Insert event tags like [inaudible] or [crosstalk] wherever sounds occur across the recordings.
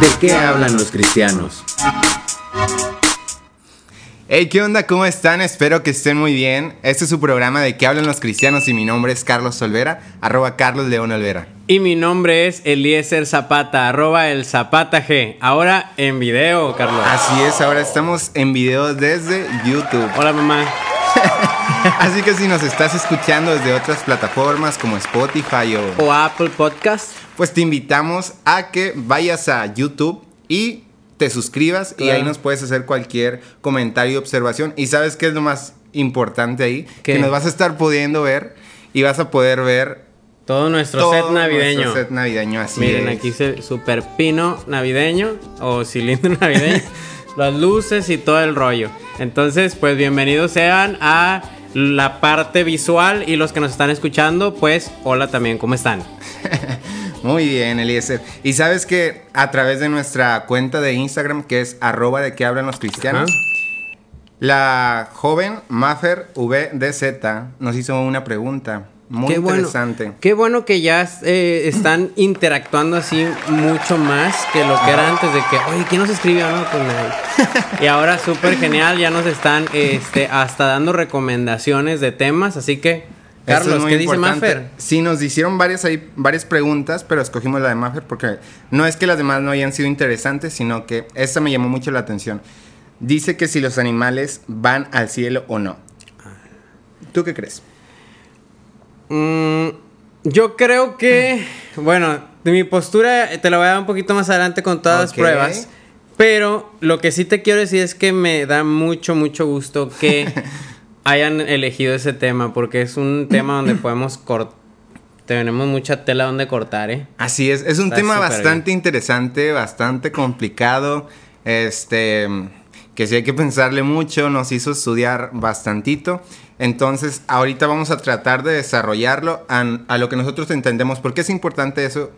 ¿De qué hablan los cristianos? Hey, ¿qué onda? ¿Cómo están? Espero que estén muy bien. Este es su programa de qué hablan los cristianos y mi nombre es Carlos Olvera, arroba Carlos León Olvera. Y mi nombre es Eliezer Zapata, arroba el Zapata G. Ahora en video, Carlos. Así es, ahora estamos en video desde YouTube. Hola, mamá. [laughs] Así que si nos estás escuchando desde otras plataformas como Spotify o, O Apple Podcast. pues te invitamos a que vayas a YouTube y te suscribas y ahí nos puedes hacer cualquier comentario y observación. Y sabes qué es lo más importante ahí, ¿Qué? que nos vas a estar pudiendo ver y vas a poder ver Todo nuestro todo set navideño. nuestro set navideño así. Miren, es. aquí se super pino navideño o cilindro navideño. [laughs] las luces y todo el rollo. Entonces, pues bienvenidos sean a la parte visual y los que nos están escuchando, pues hola también, ¿cómo están? [laughs] Muy bien, Eliezer. Y sabes que a través de nuestra cuenta de Instagram, que es arroba de que hablan los cristianos, Ajá. la joven Maffer VDZ nos hizo una pregunta muy Qué bueno. interesante. Qué bueno que ya eh, están interactuando así mucho más que lo que era antes de que, oye, ¿quién nos escribió? No, pues nadie. [laughs] y ahora súper genial, ya nos están este, hasta dando recomendaciones de temas, así que, es Carlos, ¿qué dice. Maffer? Sí, nos hicieron varias, ahí, varias preguntas, pero escogimos la de Maffer porque no es que las demás no hayan sido interesantes, sino que esta me llamó mucho la atención. Dice que si los animales van al cielo o no. ¿Tú qué crees? Mm, yo creo que, bueno, de mi postura te la voy a dar un poquito más adelante con todas las pruebas. Pero lo que sí te quiero decir es que me da mucho, mucho gusto que [laughs] hayan elegido ese tema, porque es un tema donde [clears throat] podemos cortar. Tenemos mucha tela donde cortar, ¿eh? Así es, es un Está tema bastante interesante, bastante complicado, este, que sí hay que pensarle mucho, nos hizo estudiar bastantito. Entonces, ahorita vamos a tratar de desarrollarlo a, a lo que nosotros entendemos, porque es importante eso,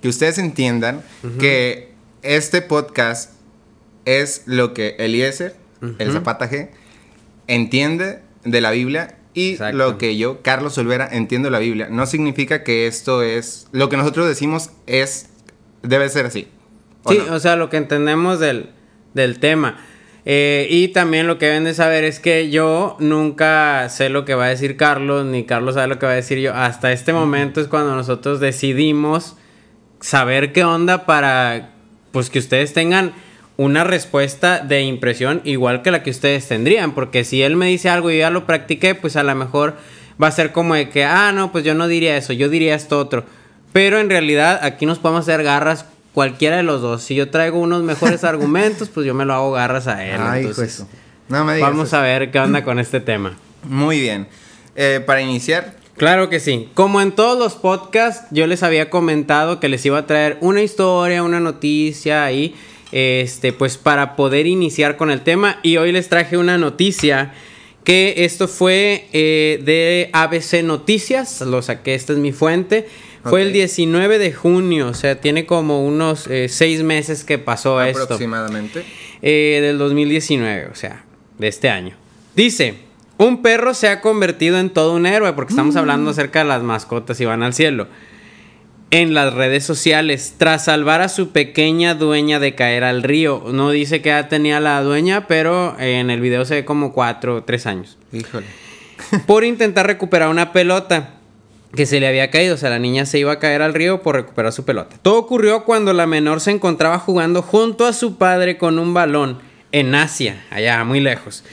que ustedes entiendan que este podcast es lo que Eliezer, el Zapata G, entiende de la Biblia y Exacto. lo que yo, Carlos Olvera, entiendo de la Biblia. No significa que esto es, lo que nosotros decimos es, debe ser así. ¿o Sí, no? o sea, lo que entendemos del, del tema. Eh, y también lo que deben de saber es que yo nunca sé lo que va a decir Carlos, ni Carlos sabe lo que va a decir yo. Hasta este momento es cuando nosotros decidimos saber qué onda para pues que ustedes tengan una respuesta de impresión igual que la que ustedes tendrían. Porque si él me dice algo y yo ya lo practiqué, pues a lo mejor va a ser como de que, ah, no, pues yo no diría eso, yo diría esto otro. Pero en realidad aquí nos podemos hacer garras cualquiera de los dos. Si yo traigo unos mejores [laughs] argumentos, pues yo me lo hago garras a él. Ay, hijo Entonces, eso. No me digas vamos eso. a ver qué onda con este tema. Muy bien. Eh, para iniciar, Claro que sí. Como en todos los podcasts, yo les había comentado que les iba a traer una historia, una noticia ahí, este, pues para poder iniciar con el tema. Y hoy les traje una noticia que esto fue eh, de ABC Noticias, lo saqué, esta es mi fuente. Fue el 19 de junio, o sea, tiene como unos eh, seis meses que pasó esto aproximadamente. eh, del 2019, o sea, de este año. Dice, un perro se ha convertido en todo un héroe, porque estamos hablando acerca de las mascotas y van al cielo. En las redes sociales, tras salvar a su pequeña dueña de caer al río. No dice que ya tenía la dueña, pero eh, en el video se ve como cuatro o tres años. Híjole. Por intentar recuperar una pelota que se le había caído. O sea, la niña se iba a caer al río por recuperar su pelota. Todo ocurrió cuando la menor se encontraba jugando junto a su padre con un balón en Asia, allá muy lejos.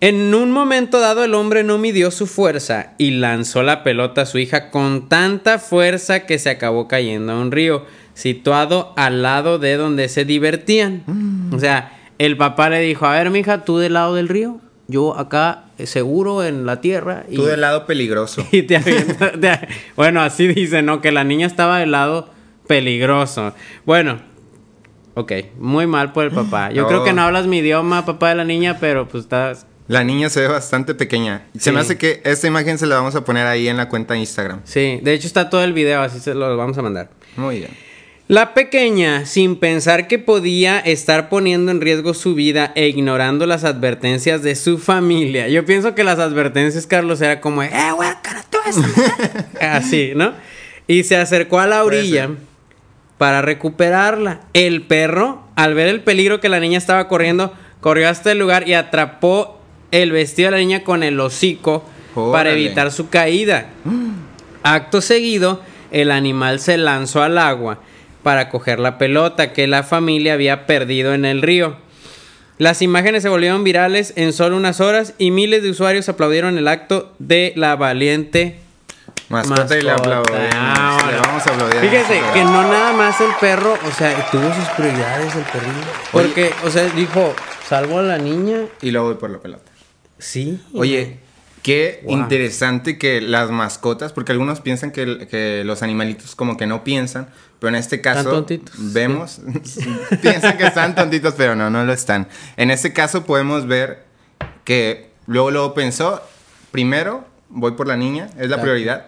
En un momento dado el hombre no midió su fuerza y lanzó la pelota a su hija con tanta fuerza que se acabó cayendo a un río situado al lado de donde se divertían. O sea, el papá le dijo, a ver, mija, tú del lado del río, yo acá seguro en la tierra. Y, Tú del lado peligroso. [laughs] y te avienta- te- bueno, así dice, ¿no? Que la niña estaba del lado peligroso. Bueno, ok, muy mal por el papá. Yo creo que no hablas mi idioma, papá de la niña, pero pues estás... La niña se ve bastante pequeña. Se me hace que esta imagen se la vamos a poner ahí en la cuenta de Instagram. Sí, de hecho está todo el video, así se lo vamos a mandar. Muy bien. La pequeña, sin pensar que podía estar poniendo en riesgo su vida e ignorando las advertencias de su familia. Yo pienso que las advertencias, Carlos, era como, eh, güey, cara, tú esa madre". [laughs] Así, ¿no? Y se acercó a la orilla para recuperarla. El perro, al ver el peligro que la niña estaba corriendo, corrió hasta el lugar y atrapó el vestido de la niña con el hocico para evitar su caída. [gasps] Acto seguido, el animal se lanzó al agua para coger la pelota que la familia había perdido en el río. Las imágenes se volvieron virales en solo unas horas y miles de usuarios aplaudieron el acto de la valiente Mascota, y le aplaudimos. Ah, le vamos a aplaudir. Fíjese que no nada más el perro, o sea, tuvo sus prioridades el perrillo. Porque, o sea, dijo, salvo a la niña, Y luego voy por la pelota. sí. Oye, qué Wow. interesante que las mascotas, porque algunos piensan que los animalitos como que no piensan, pero en este caso vemos, [laughs] piensan que están tontitos, pero no, no lo están. En este caso podemos ver que luego luego pensó, primero voy por la niña, es la Claro. prioridad.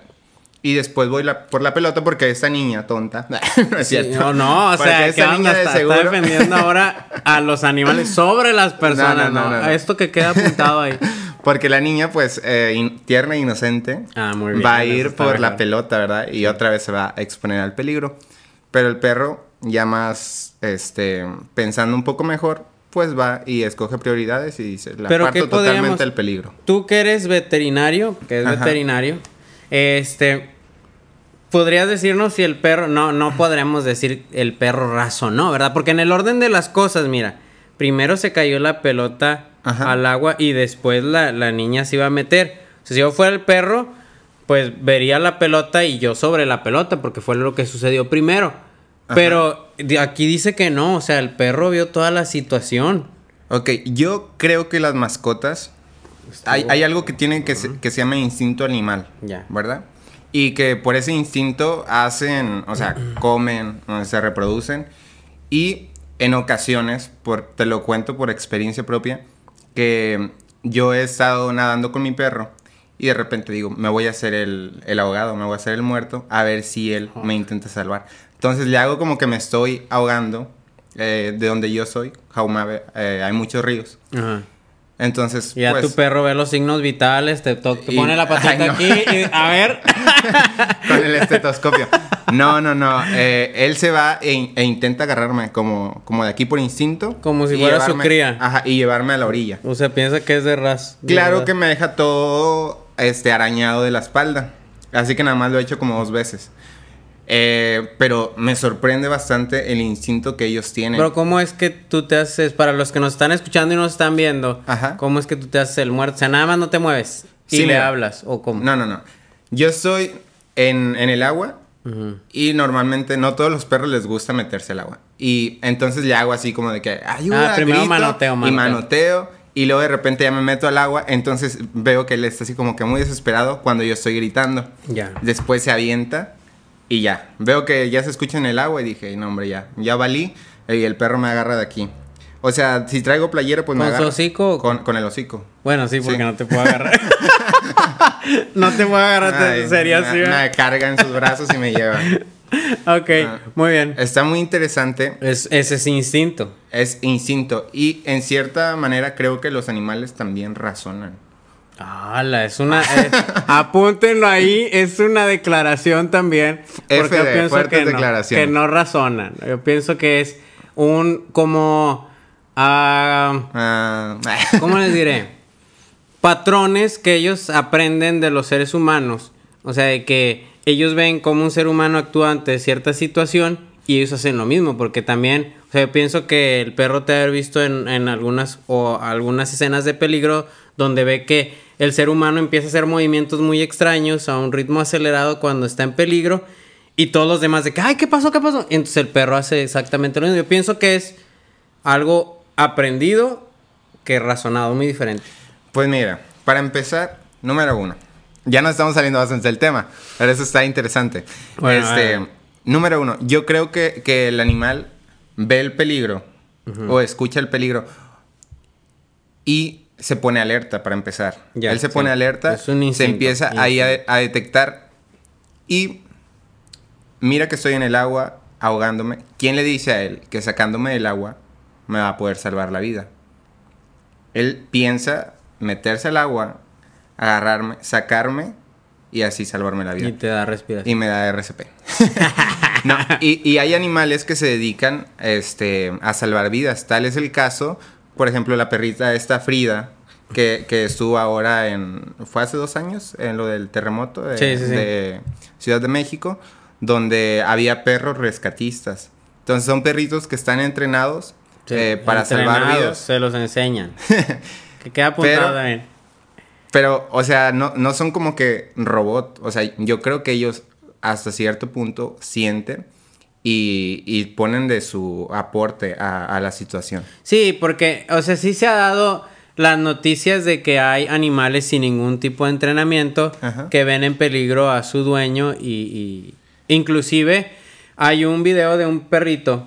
Y después voy la- por la pelota porque esta niña tonta. [laughs] no es Sí, cierto. no, no, o Porque sea, esta niña de está, está seguro. defendiendo ahora a los animales sobre las [laughs] personas, no, ¿no? no, esto que queda apuntado ahí. Porque la niña, pues, eh, tierna e inocente, Ah, muy bien, va a ir está por la mejor. pelota, ¿verdad? Y otra vez se va a exponer al peligro. Pero el perro, ya más, este, pensando un poco mejor, pues va y escoge prioridades y dice, la Pero parto ¿qué podríamos- totalmente al peligro. Tú que eres veterinario, que es Ajá. veterinario, este, podrías decirnos si el perro, no, no podríamos decir el perro razonó, ¿verdad? Porque en el orden de las cosas, mira, primero se cayó la pelota Ajá. al agua y después la, la niña se iba a meter. O sea, si yo fuera el perro, pues vería la pelota y yo sobre la pelota, porque fue lo que sucedió primero. Pero aquí dice que no, o sea, el perro vio toda la situación. Ok, yo creo que las mascotas, hay, hay algo que tienen que se, que se llama instinto animal, Ya. ¿verdad? Y que por ese instinto hacen, o sea, [clears throat] comen, se reproducen. Y en ocasiones, por, te lo cuento por experiencia propia, que yo he estado nadando con mi perro y de repente digo, me voy a hacer el, el ahogado, me voy a hacer el muerto, a ver si él me intenta salvar. Entonces le hago como que me estoy ahogando eh, de donde yo soy, Jaumabe, eh, hay muchos ríos. Ajá. Entonces, Y ya pues, tu perro ve los signos vitales, te, to- te Y- pone la [laughs] patita Ay, no. aquí y a ver. [laughs] con el estetoscopio. No, no, no. eh, él se va e, e intenta agarrarme como, como de aquí por instinto. Como si fuera su llevarme- cría. Ajá, y llevarme a la orilla. O sea, piensa que es de ras. de Claro ras. que me deja todo este arañado de la espalda. Así que nada más lo he hecho como dos veces. Eh, pero me sorprende bastante el instinto que ellos tienen. Pero ¿cómo es que tú te haces, para los que nos están escuchando y nos están viendo, Ajá. cómo es que tú te haces el muerto? O sea, nada más no te mueves y Sí, le mira. hablas, o cómo. No, no, no. Yo estoy en, en el agua y normalmente no todos los perros les gusta meterse al agua. Y entonces le hago así como de que ayuda, Ah, primero grito, manoteo, y manoteo. Y luego de repente ya me meto al agua, entonces veo que él está así como que muy desesperado cuando yo estoy gritando. Ya. Después se avienta y ya. Veo que ya se escucha en el agua y dije, no hombre, ya, ya valí y el perro me agarra de aquí. O sea, si traigo playera, pues me ¿Con su agarra. hocico Con, con el hocico. Bueno, sí, porque Sí. no te puedo agarrar. [laughs] no te puedo agarrar, Ay, sería me- así. Me carga en sus brazos y me lleva. [laughs] Ok, Ah. muy bien. Está muy interesante. Es, ese es instinto. Es instinto. Y en cierta manera creo que los animales también razonan. ¡Hala! Es una. eh, [laughs] apúntenlo ahí, es una declaración también. Porque F yo pienso que no, que no razonan. Yo pienso que es un. como. ah, Ah, [laughs] ¿Cómo les diré? Patrones que ellos aprenden de los seres humanos. O sea, de que ellos ven cómo un ser humano actúa ante cierta situación y ellos hacen lo mismo. Porque también, o sea, yo pienso que el perro te ha visto en, en algunas o algunas escenas de peligro donde ve que el ser humano empieza a hacer movimientos muy extraños a un ritmo acelerado cuando está en peligro y todos los demás de que, ay, ¿qué pasó? ¿Qué pasó? Entonces el perro hace exactamente lo mismo. Yo pienso que es algo aprendido que razonado, muy diferente. Pues mira, para empezar, número uno. Ya no estamos saliendo bastante del tema, pero eso está interesante. Bueno, este, eh. número uno, yo creo que, que el animal ve el peligro o escucha el peligro y se pone alerta para empezar. Ya, Él se sí. pone alerta, Es un se instinto, empieza ahí a, a detectar y mira que estoy en el agua ahogándome. ¿Quién le dice a él que sacándome del agua me va a poder salvar la vida? Él piensa meterse al agua, agarrarme, sacarme y así salvarme la vida. Y te da respiración. Y me da RCP. [laughs] No, y, y hay animales que se dedican este, a salvar vidas. Tal es el caso, por ejemplo, la perrita esta Frida, que, que estuvo ahora en... ¿Fue hace dos años? En lo del terremoto de, Sí, sí, sí. de Ciudad de México, donde había perros rescatistas. Entonces son perritos que están entrenados eh, para salvar vidas. Se los enseñan. [laughs] que queda apuntado Pero- también. Pero, o sea, no, no son como que robot. O sea, yo creo que ellos hasta cierto punto sienten y, y ponen de su aporte a, a la situación. Sí, porque, o sea, sí se ha dado las noticias de que hay animales sin ningún tipo de entrenamiento Ajá. que ven en peligro a su dueño y, y- inclusive hay un video de un perrito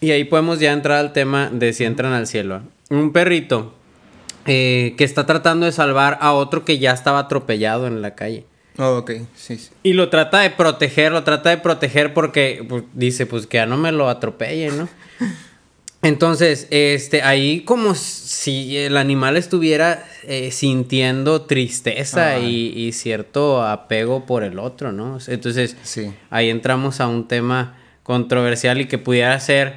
y ahí podemos ya entrar al tema de si entran al cielo. Un perrito eh, que está tratando de salvar a otro que ya estaba atropellado en la calle. Oh, ok, sí, sí. Y lo trata de proteger, lo trata de proteger porque pues, dice, pues que ya no me lo atropelle, ¿no? [laughs] Entonces, este, ahí como si el animal estuviera eh, sintiendo tristeza y, y cierto apego por el otro, ¿no? Entonces, Sí. ahí entramos a un tema controversial y que pudiera ser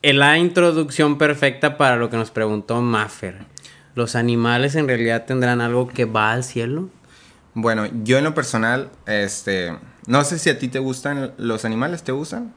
la introducción perfecta para lo que nos preguntó Maffer. ¿Los animales en realidad tendrán algo que va al cielo? Bueno, yo en lo personal, este, no sé si a ti te gustan los animales, ¿te gustan?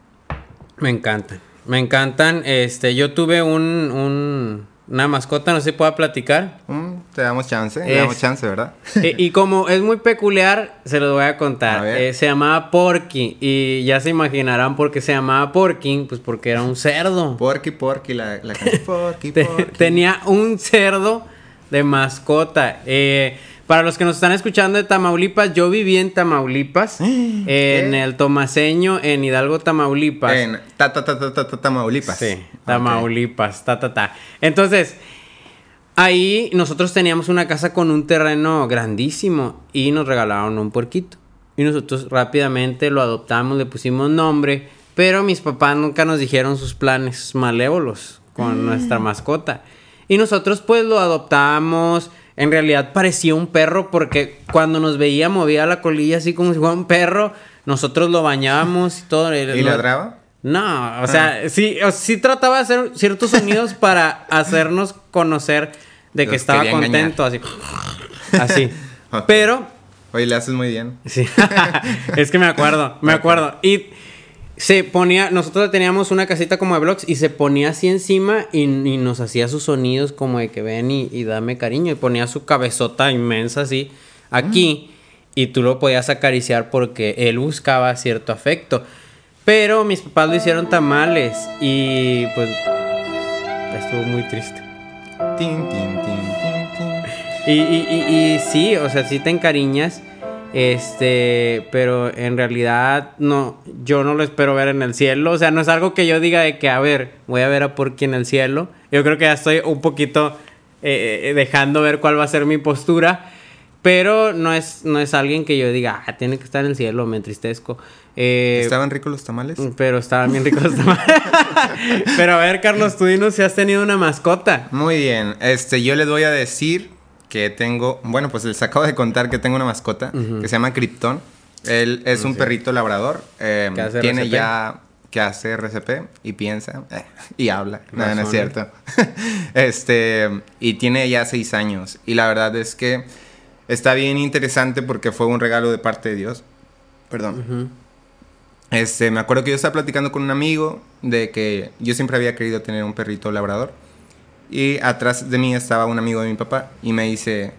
Me encantan. Me encantan. Este, yo tuve un, un- una mascota, no si pueda platicar. Mm, te damos chance, le damos chance, ¿verdad? [laughs] Eh, y como es muy peculiar, se los voy a contar. A. Eh, se llamaba Porky. Y ya se imaginarán por qué se llamaba Porky. Pues porque era un cerdo. Porky, Porky, la, la. [laughs] Porky, Te- Porky. tenía un cerdo de mascota. Eh, para los que nos están escuchando de Tamaulipas, yo viví en Tamaulipas, [gasps] en el Tomaseño, en Hidalgo, Tamaulipas. En ta, ta, ta, ta, ta, ta- Tamaulipas. Sí. Tamaulipas, ta, ta, ta. Entonces, ahí nosotros teníamos una casa con un terreno grandísimo y nos regalaron un puerquito. Y nosotros rápidamente lo adoptamos, le pusimos nombre, pero mis papás nunca nos dijeron sus planes malévolos con nuestra mascota. Y nosotros pues lo adoptamos. En realidad parecía un perro porque cuando nos veía movía la colilla así como si fuera un perro. Nosotros lo bañábamos y todo. ¿Y Lo- ladraba? no, o sea, sí, o- sí trataba de hacer ciertos sonidos [laughs] para hacernos conocer de que Los estaba quería engañar. contento, así. [laughs] Así. Pero, Oye, le haces muy bien. sí, [laughs] es que me acuerdo, me acuerdo. Y se ponía, nosotros teníamos una casita como de blogs y se ponía así encima y, y nos hacía sus sonidos como de que ven y, y dame cariño. Y ponía su cabezota inmensa así aquí y tú lo podías acariciar porque él buscaba cierto afecto. Pero mis papás lo hicieron tamales y pues estuvo muy triste. Tin, tin, tin, tin, tin. Y, y, y, y sí, o sea, sí te encariñas. Este, pero en realidad no, yo no lo espero ver en el cielo. O sea, no es algo que yo diga de que, a ver, voy a ver a Porky en el cielo. Yo creo que ya estoy un poquito eh, eh, dejando ver cuál va a ser mi postura. Pero no es, no es alguien que yo diga, ah, tiene que estar en el cielo, me entristezco. Eh, ¿Estaban ricos los tamales? pero estaban bien ricos los tamales. [laughs] pero a ver, Carlos, tú dinos si has tenido una mascota. Muy bien. Este, yo les voy a decir que tengo, bueno, pues les acabo de contar que tengo una mascota que se llama Krypton. Él es un perrito labrador. eh, ¿Que hace tiene RCP? ya que hace RCP y piensa eh, y habla. No, no es cierto. [laughs] este, y tiene ya seis años. Y la verdad es que está bien interesante porque fue un regalo de parte de Dios. Perdón. Ujú. Este, me acuerdo que yo estaba platicando con un amigo de que yo siempre había querido tener un perrito labrador. Y atrás de mí estaba un amigo de mi papá y me dice,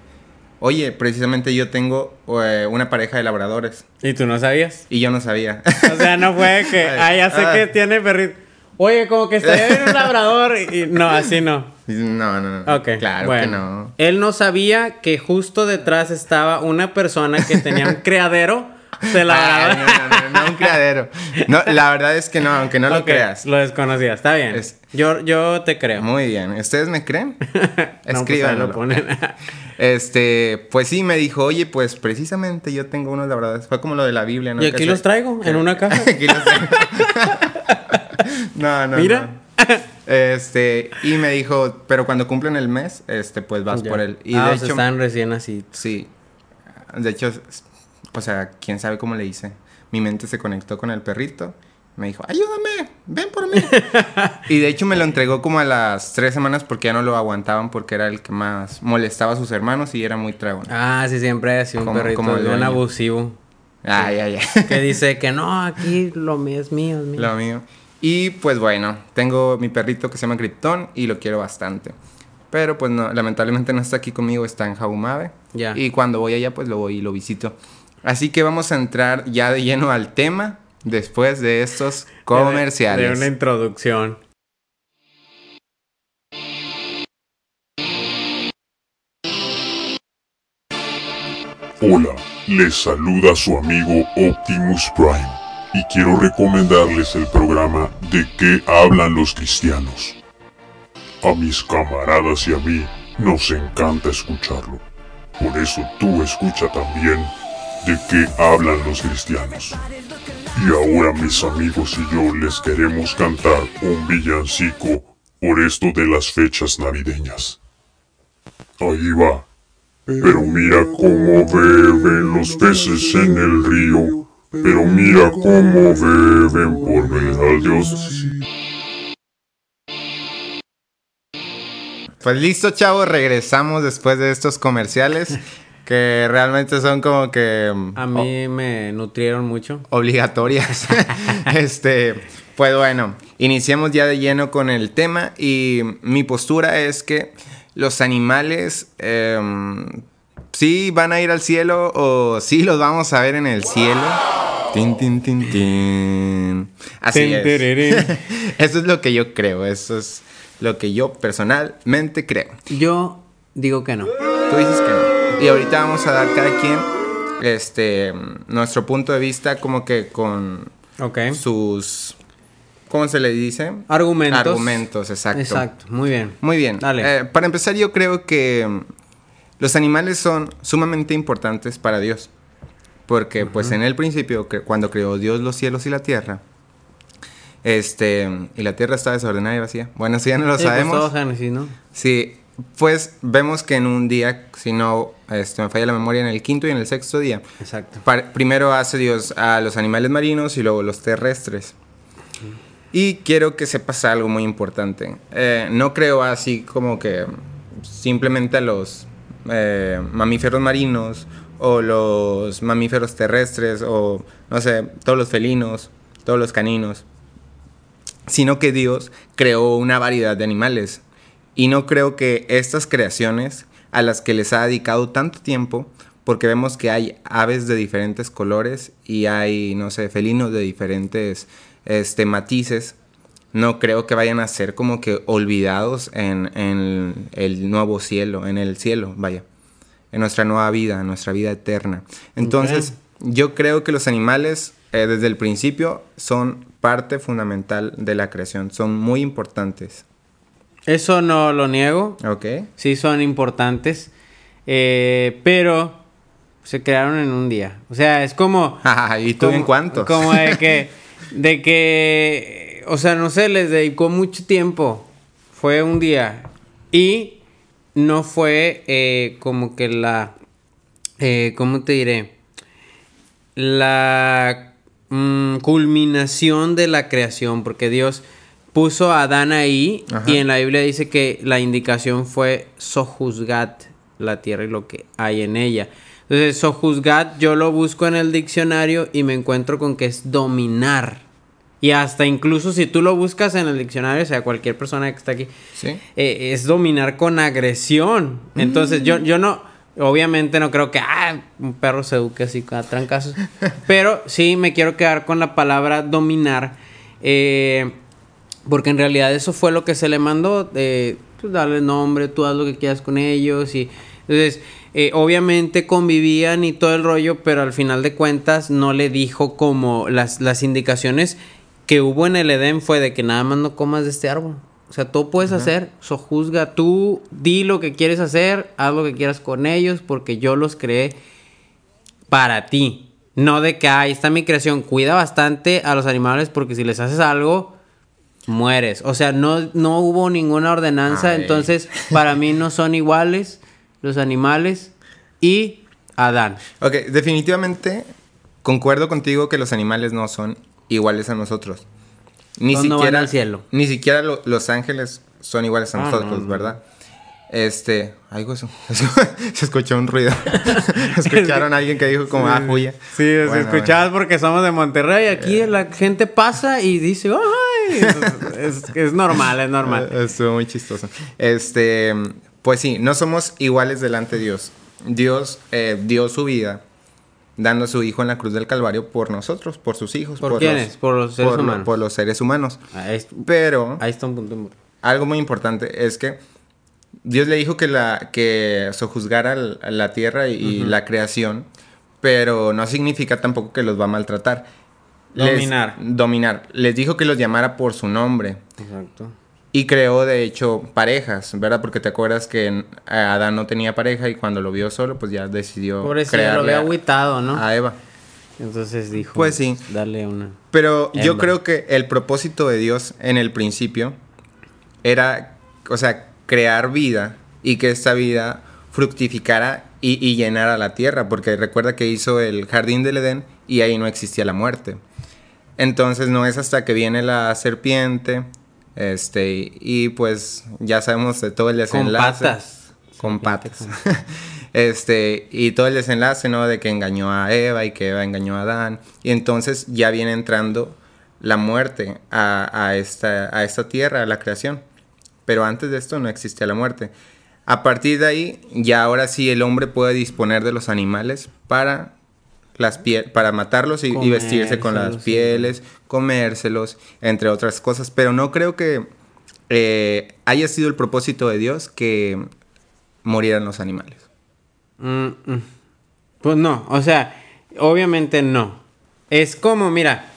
oye, precisamente yo tengo eh, una pareja de labradores. ¿Y tú no sabías? Y yo no sabía. O sea, no fue que, [laughs] ah, ya sé Ah. que tiene perrito. Oye, como que está bien un labrador. Y, y- no, así no. [laughs] no, no, no. Ok. Claro bueno. que no. Él no sabía que justo detrás estaba una persona que tenía un criadero [laughs] de Ay, labrador. no, no, no, no, un criadero. No, la verdad es que no, aunque no lo creas. Lo desconocía, está bien. Es- Yo, yo te creo. Muy bien. ¿Ustedes me creen? [laughs] Pues Escríbanlo. lo ponen. [laughs] Este, pues sí, me dijo, oye, pues precisamente yo tengo unos labradores. Fue como lo de la Biblia, ¿no? y aquí se- los traigo, en una caja. Aquí los traigo. no, no. Mira. no. Este, y me dijo, pero cuando cumplen el mes, este, pues vas Ya. por él. Y ah, de o hecho, están recién así. sí. De hecho, o sea, quién sabe cómo le hice. mi mente se conectó con el perrito. Me dijo, ayúdame, ven por mí. [laughs] y de hecho me lo entregó como a las tres semanas porque ya no lo aguantaban porque era el que más molestaba a sus hermanos y era muy tragón. Ah, sí, siempre ha sido un perrito como dueño. abusivo. Ay, ay, ay. Que dice que no, aquí lo mío es mío, es mío. Lo mío. Y pues bueno, tengo mi perrito que se llama Krypton y lo quiero bastante. Pero pues no, lamentablemente no está aquí conmigo, está en Jaumave. Ya. Y cuando voy allá pues lo voy y lo visito. Así que vamos a entrar ya de lleno al tema después de estos comerciales. De una introducción. Hola, les saluda su amigo Optimus Prime y quiero recomendarles el programa De qué hablan los cristianos. A mis camaradas y a mí nos encanta escucharlo. Por eso tú escucha también De qué hablan los cristianos. Y ahora mis amigos y yo les queremos cantar un villancico por esto de las fechas navideñas. Ahí va. Pero mira cómo beben los peces en el río. Pero mira cómo beben por ver al Dios. Pues listo, chavos, regresamos después de estos comerciales [laughs] que realmente son como que mm, A mí me nutrieron mucho. obligatorias. [laughs] [laughs] este, pues bueno, iniciamos ya de lleno con el tema y mi postura es que los animales em, sí van a ir al cielo o sí los vamos a ver en el cielo. Tin, tin, tin, tin. Así Tin, es. [laughs] Eso es lo que yo creo, eso es lo que yo personalmente creo. Yo digo que no. Tú dices que no. Y ahorita vamos a dar cada quien este nuestro punto de vista como que con sus ¿cómo se le dice? Argumentos. Argumentos, exacto. Exacto, muy bien. Muy bien. Dale. Eh, para empezar yo creo que los animales son sumamente importantes para Dios. Porque pues en el principio, que cuando creó Dios los cielos y la tierra, este, y la tierra está desordenada y vacía. Bueno, eso ya no lo Sí, pues, sabemos. todo Génesis, ¿no? Sí, pues vemos que en un día, si no este, me falla la memoria, en el quinto y en el sexto día, Exacto. primero hace Dios a los animales marinos y luego los terrestres. Y quiero que sepas algo muy importante. Eh, no creo así como que simplemente a los eh, mamíferos marinos o los mamíferos terrestres o no sé, todos los felinos, todos los caninos sino que Dios creó una variedad de animales. Y no creo que estas creaciones a las que les ha dedicado tanto tiempo, porque vemos que hay aves de diferentes colores y hay, no sé, felinos de diferentes este, matices, no creo que vayan a ser como que olvidados en, en el nuevo cielo, en el cielo, vaya, en nuestra nueva vida, en nuestra vida eterna. Entonces, yo creo que los animales eh, desde el principio son parte fundamental de la creación, son muy importantes. Eso no lo niego. ¿Ok? Sí son importantes. eh, pero se crearon en un día. O sea, es como... [laughs] ¿Y tú en cuántos? Como de que... [laughs] De que... O sea, no sé, les dedicó mucho tiempo. Fue un día. Y no fue eh, como que la... eh, ¿Cómo te diré? La mm, culminación de la creación. Porque Dios puso a Adán ahí. Ajá. Y en la Biblia dice que la indicación fue sojuzgat la tierra y lo que hay en ella. Entonces, sojuzgat yo lo busco en el diccionario y me encuentro con que es dominar. Y hasta incluso si tú lo buscas en el diccionario, o sea, cualquier persona que está aquí, ¿Sí? eh, es dominar con agresión. Entonces, yo, yo no, obviamente no creo que ah, un perro se eduque así a trancazos. [laughs] pero sí me quiero quedar con la palabra dominar. eh, porque en realidad eso fue lo que se le mandó. Eh, pues darle nombre, tú haz lo que quieras con ellos. Y entonces, eh, obviamente convivían y todo el rollo, pero al final de cuentas no le dijo como las, las indicaciones que hubo en el Edén fue de que nada más no comas de este árbol. O sea, tú puedes hacer, sojuzga tú, di lo que quieres hacer, haz lo que quieras con ellos, porque yo los creé para ti. No de que "Ah, ahí está mi creación. Cuida bastante a los animales porque si les haces algo, mueres. O sea, no, no hubo ninguna ordenanza. Ay. Entonces, para mí no son iguales los animales y Adán. Ok, definitivamente concuerdo contigo que los animales no son iguales a nosotros. Ni Todos no van siquiera al cielo. Ni siquiera lo- los ángeles son iguales a Ah, nosotros, no, no. ¿verdad? Este, algo [laughs] eso. Se escuchó un ruido. [laughs] [laughs] Escucharon a alguien que dijo como ah, huya. Sí, Bueno, escuchabas porque somos de Monterrey. Aquí la gente pasa y dice, ¡ay! Es, es normal, es normal. Eh, Estuvo muy chistoso. Este, pues sí, no somos iguales delante de Dios. Dios eh, dio su vida dando a su hijo en la cruz del Calvario por nosotros, por sus hijos. ¿Por quiénes? Por los seres por lo- humanos. por los seres humanos. Ahí, es- Pero ahí está un punto. algo muy importante es que Dios le dijo que la que sojuzgara la tierra y, y la creación, pero no significa tampoco que los va a maltratar. Les- Dominar. dominar. Les dijo que los llamara por su nombre. Exacto. Y creó, de hecho, parejas, ¿verdad? Porque te acuerdas que eh, Adán no tenía pareja y cuando lo vio solo, pues ya decidió Pobrecito, lo había agüitado, ¿no? a Eva. Entonces dijo, Pues sí. Dale una. Pero yo creo que el propósito de Dios en el principio era, o sea, crear vida y que esta vida fructificara y, y llenara la tierra, porque recuerda que hizo el jardín del Edén y ahí no existía la muerte. Entonces no es hasta que viene la serpiente, este, y, pues ya sabemos de todo el Con desenlace. patas. Con [laughs] patas. este, y todo el desenlace, ¿no? De que engañó a Eva y que Eva engañó a Adán. Y entonces ya viene entrando la muerte a, a esta, a esta tierra, a la creación. Pero antes de esto no existía la muerte. A partir de ahí, ya ahora sí el hombre puede disponer de los animales para las piel para matarlos y, y vestirse con las pieles, comérselos, entre otras cosas. Pero no creo que eh, haya sido el propósito de Dios que murieran los animales. Mm, mm. Pues no, o sea, obviamente no. Es como, mira,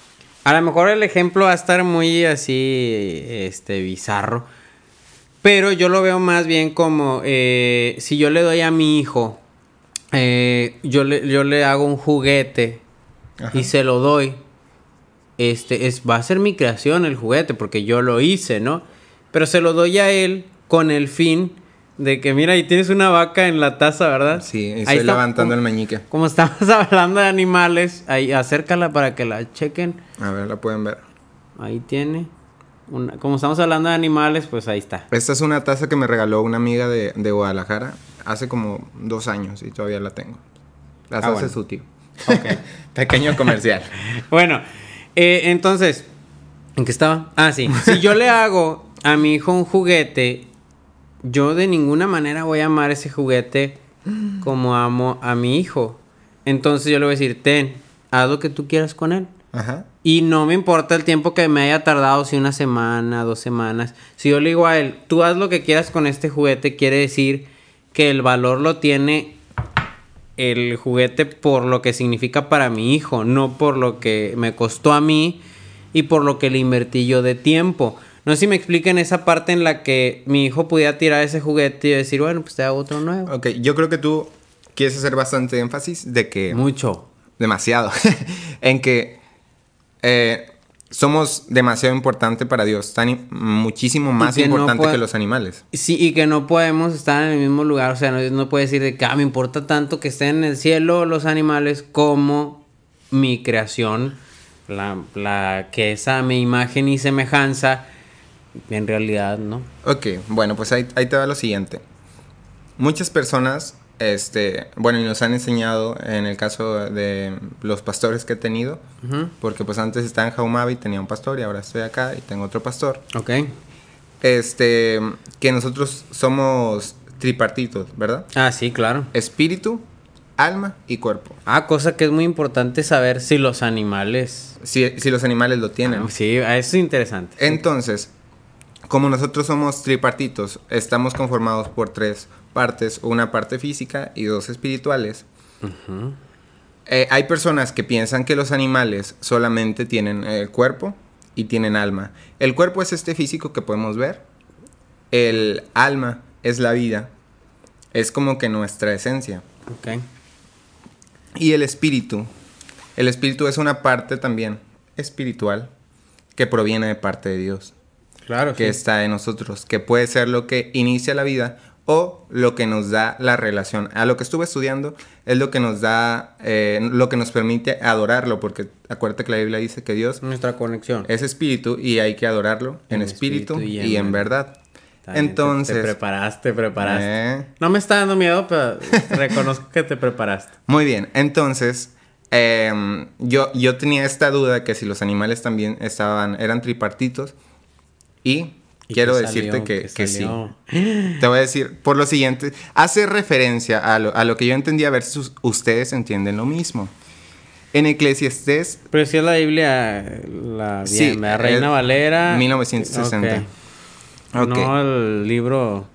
a lo mejor el ejemplo va a estar muy así, este, bizarro. Pero yo lo veo más bien como eh, si yo le doy a mi hijo, eh, yo, le, yo le hago un juguete Ajá. y se lo doy. Este es, va a ser mi creación el juguete porque yo lo hice, ¿no? Pero se lo doy a él con el fin de que, mira, ahí tienes una vaca en la taza, ¿verdad? Sí, Ahí estoy está, levantando como- el meñique. Como estamos [laughs] hablando de animales, ahí acércala para que la chequen. A ver, la pueden ver. Ahí tiene. Una, como estamos hablando de animales, pues ahí está. Esta es una taza que me regaló una amiga de, de Guadalajara hace como dos años y todavía la tengo. La Ah, hace bueno. su tío. [laughs] [laughs] Pequeño comercial. [laughs] Bueno, eh, entonces, ¿en qué estaba? Ah, sí. Si yo le hago a mi hijo un juguete, yo de ninguna manera voy a amar ese juguete [gasps] como amo a mi hijo. Entonces yo le voy a decir, ten, haz lo que tú quieras con él. Ajá. Y no me importa el tiempo que me haya tardado, si una semana, dos semanas. Si yo le digo a él, tú haz lo que quieras con este juguete, quiere decir que el valor lo tiene el juguete por lo que significa para mi hijo, no por lo que me costó a mí y por lo que le invertí yo de tiempo. No sé si me expliquen esa parte en la que mi hijo pudiera tirar ese juguete y decir, bueno, pues te hago otro nuevo. Ok, yo creo que tú quieres hacer bastante énfasis de que... Mucho. demasiado, [laughs] en que eh, somos demasiado importante para Dios, tan im- muchísimo más que importante que los animales. Sí, y que no podemos estar en el mismo lugar. O sea, no, no puede decir de que ah, me importa tanto que estén en el cielo los animales como mi creación, la, la que es a mi imagen y semejanza. En realidad, no. Ok, bueno, pues ahí, ahí te va lo siguiente. Muchas personas, este, bueno, y nos han enseñado en el caso de los pastores que he tenido, porque pues antes estaba en Jaumavi y tenía un pastor y ahora estoy acá y tengo otro pastor. Ok. Este, que nosotros somos tripartitos, ¿verdad? Ah, sí, claro. Espíritu, alma y cuerpo. Ah, cosa que es muy importante saber si los animales. Si, si los animales lo tienen. Ah, sí, eso es interesante. Entonces, como nosotros somos tripartitos, estamos conformados por tres partes, una parte física y dos espirituales. Eh, hay personas que piensan que los animales solamente tienen eh, cuerpo y tienen alma. El cuerpo es este físico que podemos ver. El alma es la vida. Es como que nuestra esencia. Ok. Y el espíritu. El espíritu es una parte también espiritual que proviene de parte de Dios Claro, que está en nosotros, que puede ser lo que inicia la vida o lo que nos da la relación. A lo que estuve estudiando es lo que nos da, eh, lo que nos permite adorarlo, porque acuérdate que la Biblia dice que Dios Nuestra conexión. es espíritu y hay que adorarlo en, En espíritu, espíritu y en, verdad. Entonces, Te, preparaste, preparaste. Eh. No me está dando miedo, pero [laughs] reconozco que te preparaste. Muy bien, entonces em, yo, yo tenía esta duda que si los animales también estaban, eran tripartitos ¿Y quiero decirte salió? que, ¿Qué que sí. Te voy a decir, por lo siguiente, hace referencia a lo, a lo que yo entendí, a ver si sus- ustedes entienden lo mismo. En Eclesiastés Pero si es la Biblia, la, Sí, la Reina es Valera. 1960. Ok. Ok. No el libro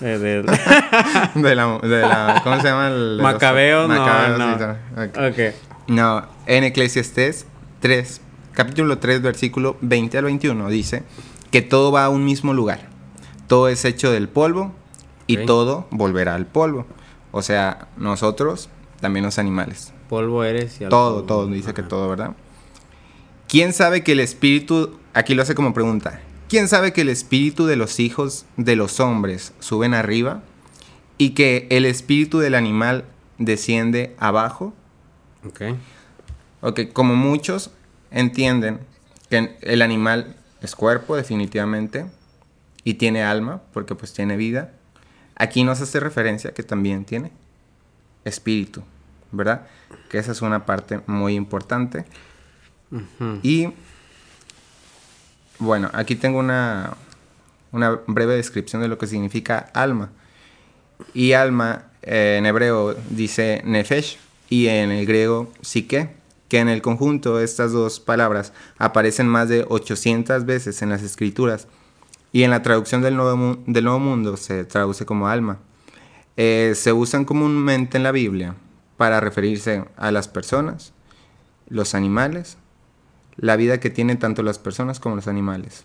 eh, de... [laughs] de la, de la- ¿cómo se llama? El, los- Macabeo, no, Macabeos no. y tal. Ok. ok. No, en Eclesiastés 3, capítulo 3, versículo 20 al 21, dice que todo va a un mismo lugar. Todo es hecho del polvo y todo volverá al polvo. O sea, nosotros, también los animales. Polvo eres y al Todo, polvo. todo, dice que todo, ¿verdad? ¿Quién sabe que el espíritu, aquí lo hace como pregunta, ¿quién sabe que el espíritu de los hijos de los hombres suben arriba y que el espíritu del animal desciende abajo? Ok. Ok, como muchos entienden que el animal es cuerpo definitivamente y tiene alma porque pues tiene vida, aquí nos hace referencia que también tiene espíritu, ¿verdad? Que esa es una parte muy importante. Y bueno, aquí tengo una, una breve descripción de lo que significa alma. Y alma eh, en hebreo dice nefesh y en el griego psique, que en el conjunto estas dos palabras aparecen más de 800 veces en las escrituras. Y en la traducción del Nuevo, del Nuevo Mundo se traduce como alma. Eh, se usan comúnmente en la Biblia para referirse a las personas, los animales, la vida que tienen tanto las personas como los animales.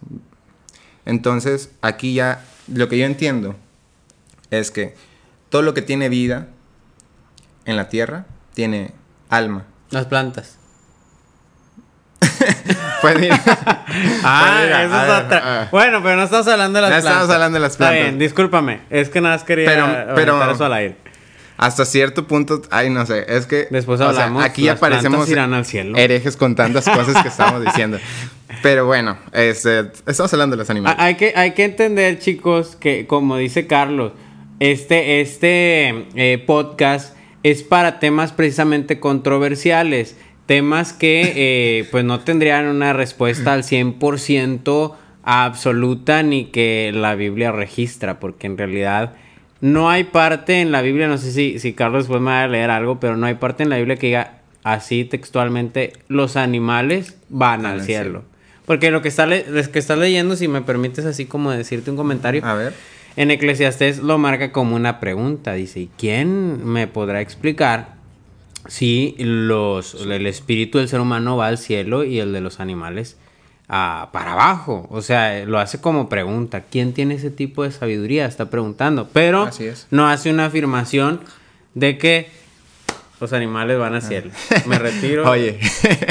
Entonces, aquí ya lo que yo entiendo es que todo lo que tiene vida en la tierra tiene alma. Las plantas. [laughs] Pues [laughs] mira, Ah, Pues mira, eso es ver, otra. Bueno, pero no estamos hablando de las No plantas. estamos hablando de las Está plantas. bien, discúlpame. Es que nada más quería Pero- eso al aire. hasta cierto punto, ay, no sé, es que Después o sea, hablamos, aquí ya las plantas parecemos irán al cielo. herejes con tantas cosas que estamos [laughs] diciendo. Pero bueno, este, estamos hablando de los animales. Ah, Hay que, hay que entender, chicos, que como dice Carlos, este, este eh, podcast es para temas precisamente controversiales. Temas que eh, [laughs] pues no tendrían una respuesta al 100% absoluta ni que la Biblia registra, porque en realidad no hay parte en la Biblia, no sé si, si Carlos después me va a leer algo, pero no hay parte en la Biblia que diga así textualmente, los animales van al al cielo. cielo. Porque lo que, está le- lo que estás leyendo, si me permites así como decirte un comentario, A ver. En Eclesiastés lo marca como una pregunta. Dice, ¿y quién me podrá explicar si los, el espíritu del ser humano va al cielo y el de los animales ah, para abajo? O sea, lo hace como pregunta. ¿Quién tiene ese tipo de sabiduría? Está preguntando. Pero no hace una afirmación de que los animales van al cielo. Me retiro. [laughs] Oye,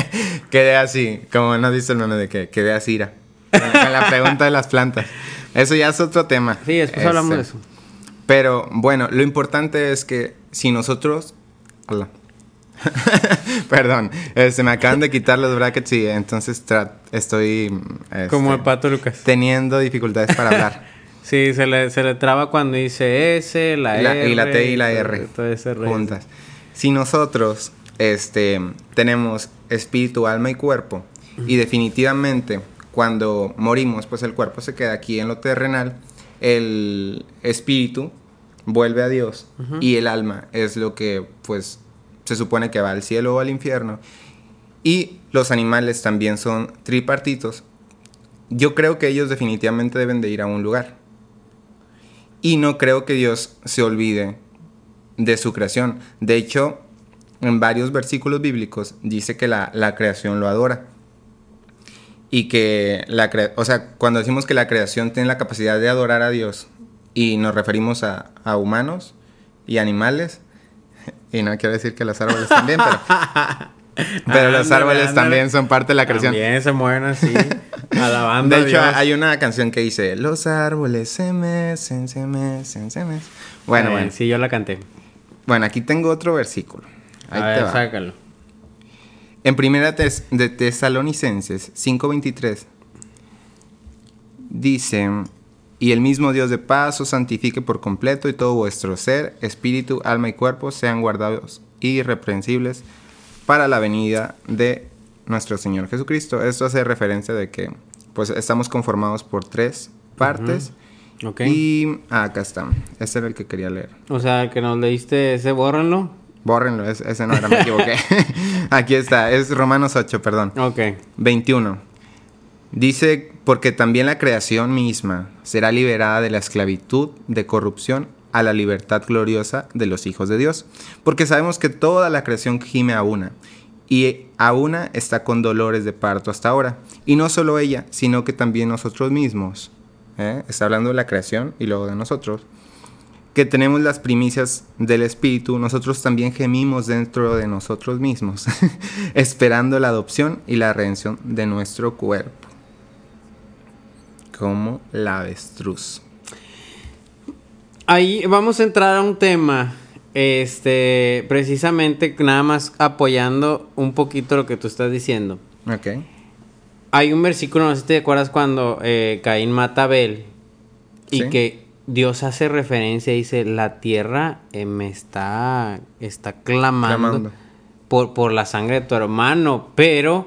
[laughs] quedé así, como nos dice el meme de que quedé así, ira. Con la pregunta de las plantas. Eso ya es otro tema. Sí, después hablamos de Este, eso. Pero bueno, lo importante es que si nosotros. Hola. [laughs] Perdón, este, me acaban de quitar los brackets y entonces estoy. este, Como el pato Lucas. Teniendo dificultades para hablar. [laughs] Sí, se le, se le traba cuando dice S, la, R. y la T y la R todo ese rollo. juntas. Si nosotros este, tenemos espíritu, alma y cuerpo, y definitivamente cuando morimos, pues el cuerpo se queda aquí en lo terrenal, el espíritu vuelve a Dios y el alma es lo que pues se supone que va al cielo o al infierno. Y los animales también son tripartitos. Yo creo que ellos definitivamente deben de ir a un lugar. Y no creo que Dios se olvide de su creación. De hecho, en varios versículos bíblicos dice que la, la creación lo adora. Y que la o sea, cuando decimos que la creación tiene la capacidad de adorar a Dios y nos referimos a, a humanos y animales, [laughs] y no quiero decir que los árboles también, pero [laughs] Pero los Ándale, árboles ándale. también son parte de la creación. También se mueven así, [laughs] alabando De a hecho, Dios. hay una canción que dice: Los árboles se mecen, se mecen, se mecen. Bueno, Eh, bueno. Sí, yo la canté. Bueno, aquí tengo otro versículo. Ahí a te ver, va. sácalo. En primera Tes- de Tesalonicenses 5:23 dice, y el mismo Dios de paz os santifique por completo y todo vuestro ser, espíritu, alma y cuerpo sean guardados irreprensibles para la venida de nuestro Señor Jesucristo. Esto hace referencia de que pues estamos conformados por tres partes. Ok. Y ah, acá está. Este era el que quería leer. O sea, que nos leíste ese, bórrenlo. Bórrenlo, es- ese no era, me equivoqué. [laughs] Aquí está, es Romanos 8, perdón. Ok. 21. Dice, porque también la creación misma será liberada de la esclavitud de corrupción a la libertad gloriosa de los hijos de Dios. Porque sabemos que toda la creación gime a una, y a una está con dolores de parto hasta ahora. Y no solo ella, sino que también nosotros mismos. ¿eh? Está hablando de la creación y luego de nosotros. Que tenemos las primicias del Espíritu, nosotros también gemimos dentro de nosotros mismos, [laughs] esperando la adopción y la redención de nuestro cuerpo. Como la avestruz. Ahí vamos a entrar a un tema, este, precisamente nada más apoyando un poquito lo que tú estás diciendo. Ok. Hay un versículo, no sé si te acuerdas cuando eh, Caín mata a Abel y Sí. que Dios hace referencia y dice, la tierra eh, me está, está clamando, Clamando. Por, por la sangre de tu hermano, pero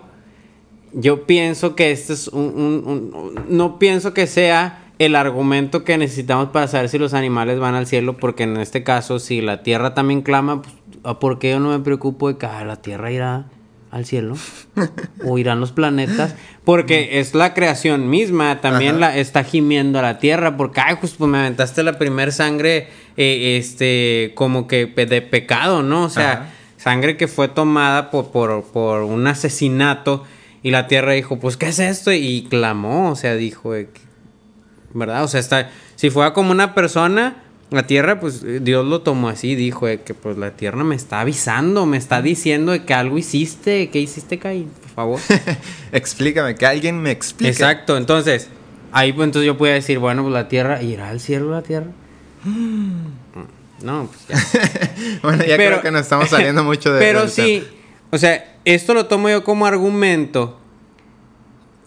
yo pienso que este es un, un- un- no pienso que sea el argumento que necesitamos para saber si los animales van al cielo, porque en este caso, si la tierra también clama, pues, ¿a ¿por qué yo no me preocupo de que ah, la tierra irá al cielo? o irán los planetas, porque es la creación misma, también la está gimiendo a la tierra, porque ay, pues, pues me aventaste la primer sangre, eh, este, como que de pecado, ¿no? O sea, Ajá. sangre que fue tomada por, por, por un asesinato, y la tierra dijo, pues, ¿qué es esto? Y clamó, o sea, dijo, eh, ¿verdad? O sea, está, si fuera como una persona, la tierra, pues Dios lo tomó así, dijo eh, que pues la tierra me está avisando, me está diciendo de que algo hiciste, ¿qué hiciste, Caín? Por favor. [laughs] Explícame, que alguien me explique. Exacto, entonces, ahí pues entonces yo podía decir, bueno, pues la tierra, ¿irá al cielo la tierra? [gasps] No, pues ya. [laughs] bueno, ya creo que nos estamos saliendo mucho de [laughs] Pero sí, o sea, esto lo tomo yo como argumento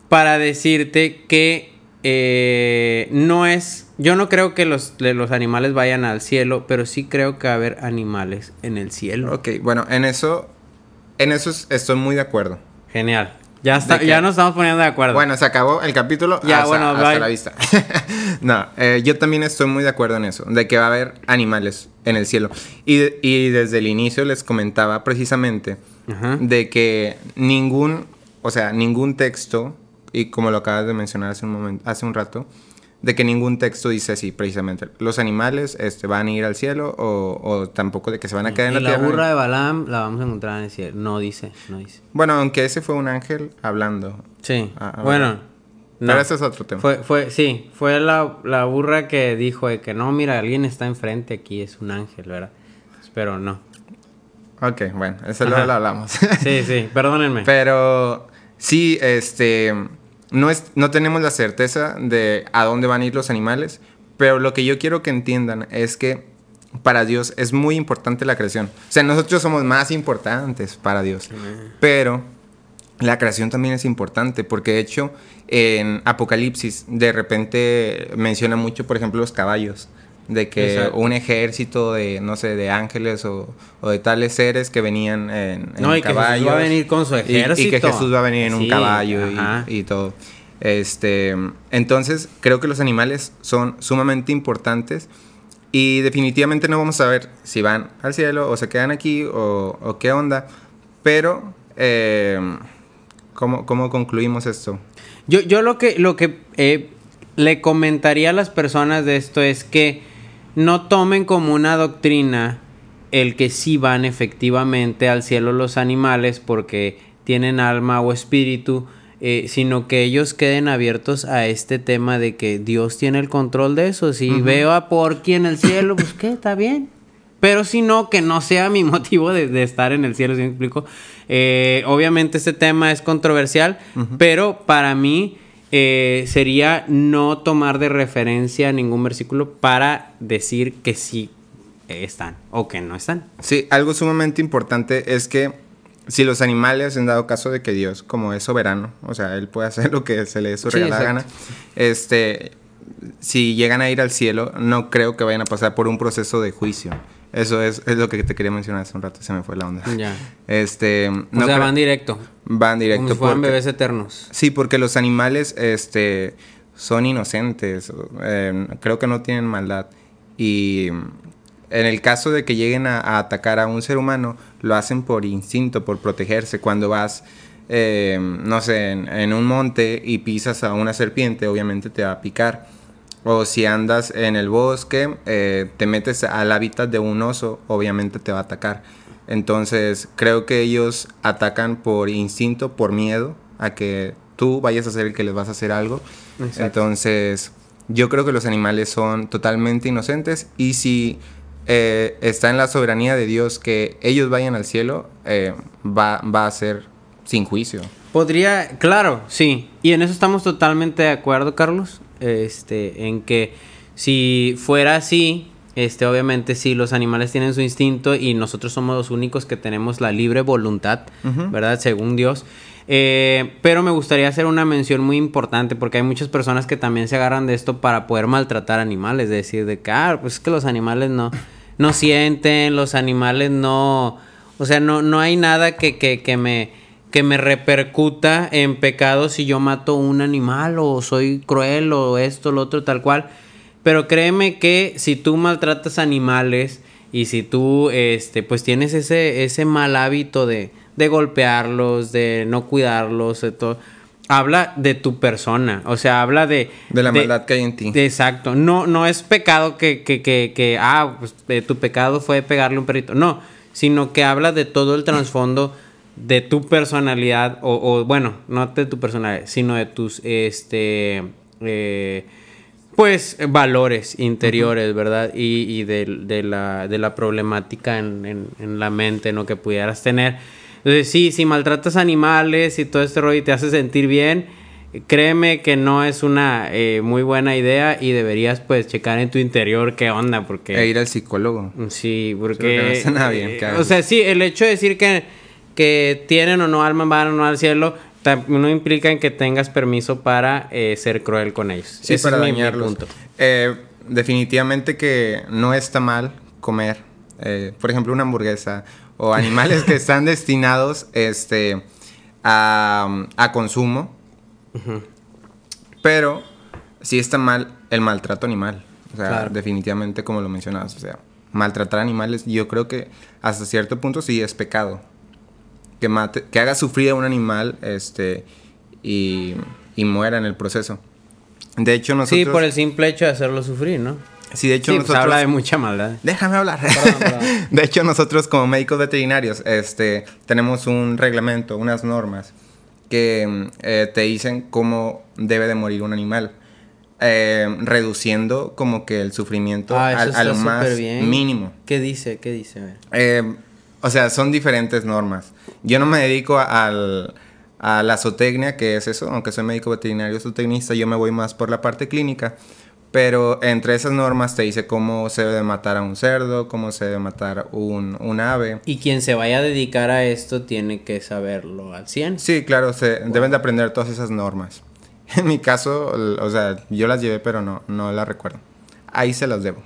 para decirte que eh, no es. Yo no creo que los, los animales vayan al cielo, pero sí creo que va a haber animales en el cielo. Ok, bueno, en eso, en eso es- estoy muy de acuerdo. Genial. Ya, está, ya nos estamos poniendo de acuerdo. Bueno, se acabó el capítulo. Ya, hasta, bueno, hasta la vista. [laughs] no, eh, yo también estoy muy de acuerdo en eso, de que va a haber animales en el cielo. Y, y desde el inicio les comentaba precisamente Ajá. de que ningún, o sea, ningún texto, y como lo acabas de mencionar hace un momento, hace un rato, de que ningún texto dice así, precisamente. Los animales este, van a ir al cielo o, o tampoco de que se van a quedar en y la, la tierra. burra de Balaam la vamos a encontrar en el cielo. No dice, no dice. Bueno, aunque ese fue un ángel hablando. Sí. Ah, ah, bueno. Pero no. ese es otro tema. Fue, fue, sí, fue la, la burra que dijo de que no, mira, alguien está enfrente aquí, es un ángel, ¿verdad? Pero no. Ok, bueno, eso Ajá. luego lo hablamos. Sí, sí, perdónenme. [laughs] Pero sí, este, no, es, no tenemos la certeza de a dónde van a ir los animales, pero lo que yo quiero que entiendan es que para Dios es muy importante la creación. O sea, nosotros somos más importantes para Dios, pero la creación también es importante, porque de hecho en Apocalipsis de repente menciona mucho, por ejemplo, los caballos. De que Exacto. un ejército de, no sé, de ángeles o, o de tales seres que venían en, en No, y que Jesús va a caballos. venir con su Y- Y, que ejército. Jesús va a venir en un caballo y- todo. Este, entonces, creo que los animales son sumamente importantes y definitivamente no vamos a ver si van al cielo o se quedan aquí o, o qué onda. Pero, eh, ¿cómo, ¿cómo concluimos esto? Yo, yo lo que, lo que eh, le comentaría a las personas de esto es que no tomen como una doctrina el que sí van efectivamente al cielo los animales porque tienen alma o espíritu, eh, sino que ellos queden abiertos a este tema de que Dios tiene el control de eso. Si Ujú. veo a Porky en el cielo, pues qué, está bien. Pero si no, que no sea mi [laughs] motivo de, estar en el cielo, si me explico. Eh, obviamente este tema es controversial, pero para mí eh, sería no tomar de referencia ningún versículo para decir que sí están o que no están. Sí, algo sumamente importante es que si los animales, en dado caso de que Dios, como es soberano, o sea, Él puede hacer [laughs] lo que se le dé su regala gana, este, si llegan a ir al cielo, no creo que vayan a pasar por un proceso de juicio. Eso es, es lo que te quería mencionar hace un rato, se me fue la onda. Ya. Este, no o sea, van directo. Van directo. Como si fueran bebés eternos. Sí, porque los animales, este, son inocentes. Eh, creo que no tienen maldad. Y en el caso de que lleguen a, atacar a un ser humano, lo hacen por instinto, por protegerse. Cuando vas, eh, no sé, en, un monte y pisas a una serpiente, obviamente te va a picar. O si andas en el bosque, eh, te metes al hábitat de un oso, obviamente te va a atacar. Entonces, creo que ellos atacan por instinto, por miedo a que tú vayas a ser el que les vas a hacer algo. Entonces, yo creo que los animales son totalmente inocentes y si eh, está en la soberanía de Dios que ellos vayan al cielo, eh, va, va a ser sin juicio. Podría, claro, sí. Y en eso estamos totalmente de acuerdo, Carlos este, en que si fuera así, este, obviamente sí, los animales tienen su instinto y nosotros somos los únicos que tenemos la libre voluntad, ¿verdad? Según Dios. Eh, pero me gustaría hacer una mención muy importante porque hay muchas personas que también se agarran de esto para poder maltratar animales, es decir, de que, ah, pues es que los animales no, no sienten, los animales no, o sea, no, no hay nada que, que, que me que me repercuta en pecado si yo mato un animal o soy cruel o esto, lo otro, tal cual. Pero créeme que si tú maltratas animales y si tú, este, pues tienes ese, ese mal hábito de, de golpearlos, de no cuidarlos, de todo, habla de tu persona, o sea, habla de... De la maldad que hay en ti. exacto, no, no es pecado que, que, que, que ah, pues tu pecado fue pegarle un perrito, no, sino que habla de todo el trasfondo de tu personalidad, o, bueno, no de tu personalidad, sino de tus, este, eh, pues, valores interiores, ¿verdad? Y, y de, de, la, de, la, problemática en, en, la mente, ¿no? Que pudieras tener. Entonces, sí, si maltratas animales y todo este rollo y te hace sentir bien, créeme que no es una eh, muy buena idea y deberías, pues, checar en tu interior qué onda, porque... E ir al psicólogo. Sí, porque... bien, o sea, sí, el hecho de decir que que tienen o no alma van o no al cielo no implica en que tengas permiso para eh, ser cruel con ellos. Sí, para dañarlos. Eh, definitivamente que no está mal comer, eh, por ejemplo, una hamburguesa o [laughs] animales que están destinados este, a, a consumo. Pero sí está mal el maltrato animal. O sea, definitivamente como lo mencionabas. O sea, maltratar animales, yo creo que hasta cierto punto sí es pecado que mate, que haga sufrir a un animal, este, y, y muera en el proceso. De hecho, nosotros... Sí, por el simple hecho de hacerlo sufrir, ¿no? Sí, de hecho pues, nosotros... habla de mucha maldad. Déjame hablar. [laughs] de hecho, nosotros como médicos veterinarios, este, tenemos un reglamento, unas normas que eh, te dicen cómo debe de morir un animal. Eh, reduciendo como que el sufrimiento ah, a, lo más mínimo. ¿Qué dice? ¿Qué dice? Eh, o sea, son diferentes normas. Yo no me dedico a, la zootecnia, que es eso, aunque soy médico veterinario zootecnista, yo me voy más por la parte clínica. Pero entre esas normas te dice cómo se debe matar a un cerdo, cómo se debe matar un, un ave. Y quien se vaya a dedicar a esto tiene que saberlo al 100. Sí, claro, se, deben de aprender todas esas normas. [laughs] En mi caso, o sea, yo las llevé, pero no, no las recuerdo. Ahí se las debo.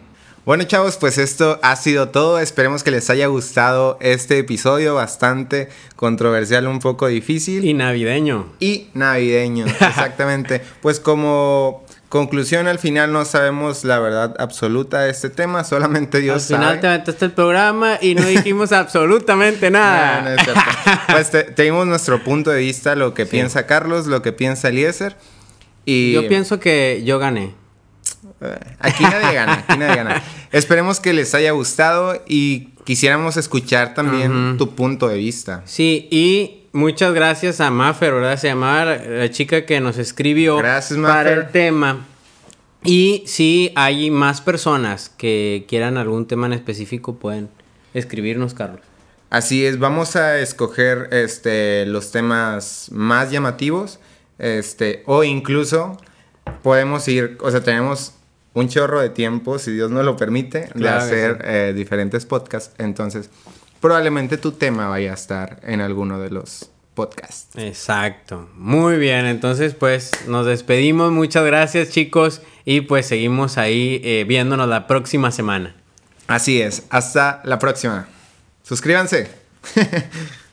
Bueno chavos, pues esto ha sido todo. Esperemos que les haya gustado este episodio bastante controversial, un poco difícil. Y navideño. Y navideño, [laughs] exactamente. pues como conclusión al final no sabemos la verdad absoluta de este tema, solamente Dios sabe. Al final te aventaste el programa y no dijimos [laughs] absolutamente nada. [laughs] pues tenemos nuestro punto de vista, lo que piensa Carlos, lo que piensa Eliezer. Y... Yo pienso que yo gané. Aquí nadie gana, aquí nadie gana. Esperemos que les haya gustado y quisiéramos escuchar también tu punto de vista. Sí, y muchas gracias a Maffer, ¿verdad? Se llamaba la chica que nos escribió gracias, para el tema. Y si hay más personas que quieran algún tema en específico, pueden escribirnos, Carlos. Así es, vamos a escoger este, los temas más llamativos, este, o incluso podemos ir, o sea, tenemos un chorro de tiempo, si Dios nos lo permite, de Claro hacer sí. eh, diferentes podcasts. Entonces, probablemente tu tema vaya a estar en alguno de los podcasts. Exacto. Muy bien, entonces pues nos despedimos. Muchas gracias chicos y pues seguimos ahí eh, viéndonos la próxima semana. Así es, hasta la próxima. Suscríbanse. [laughs]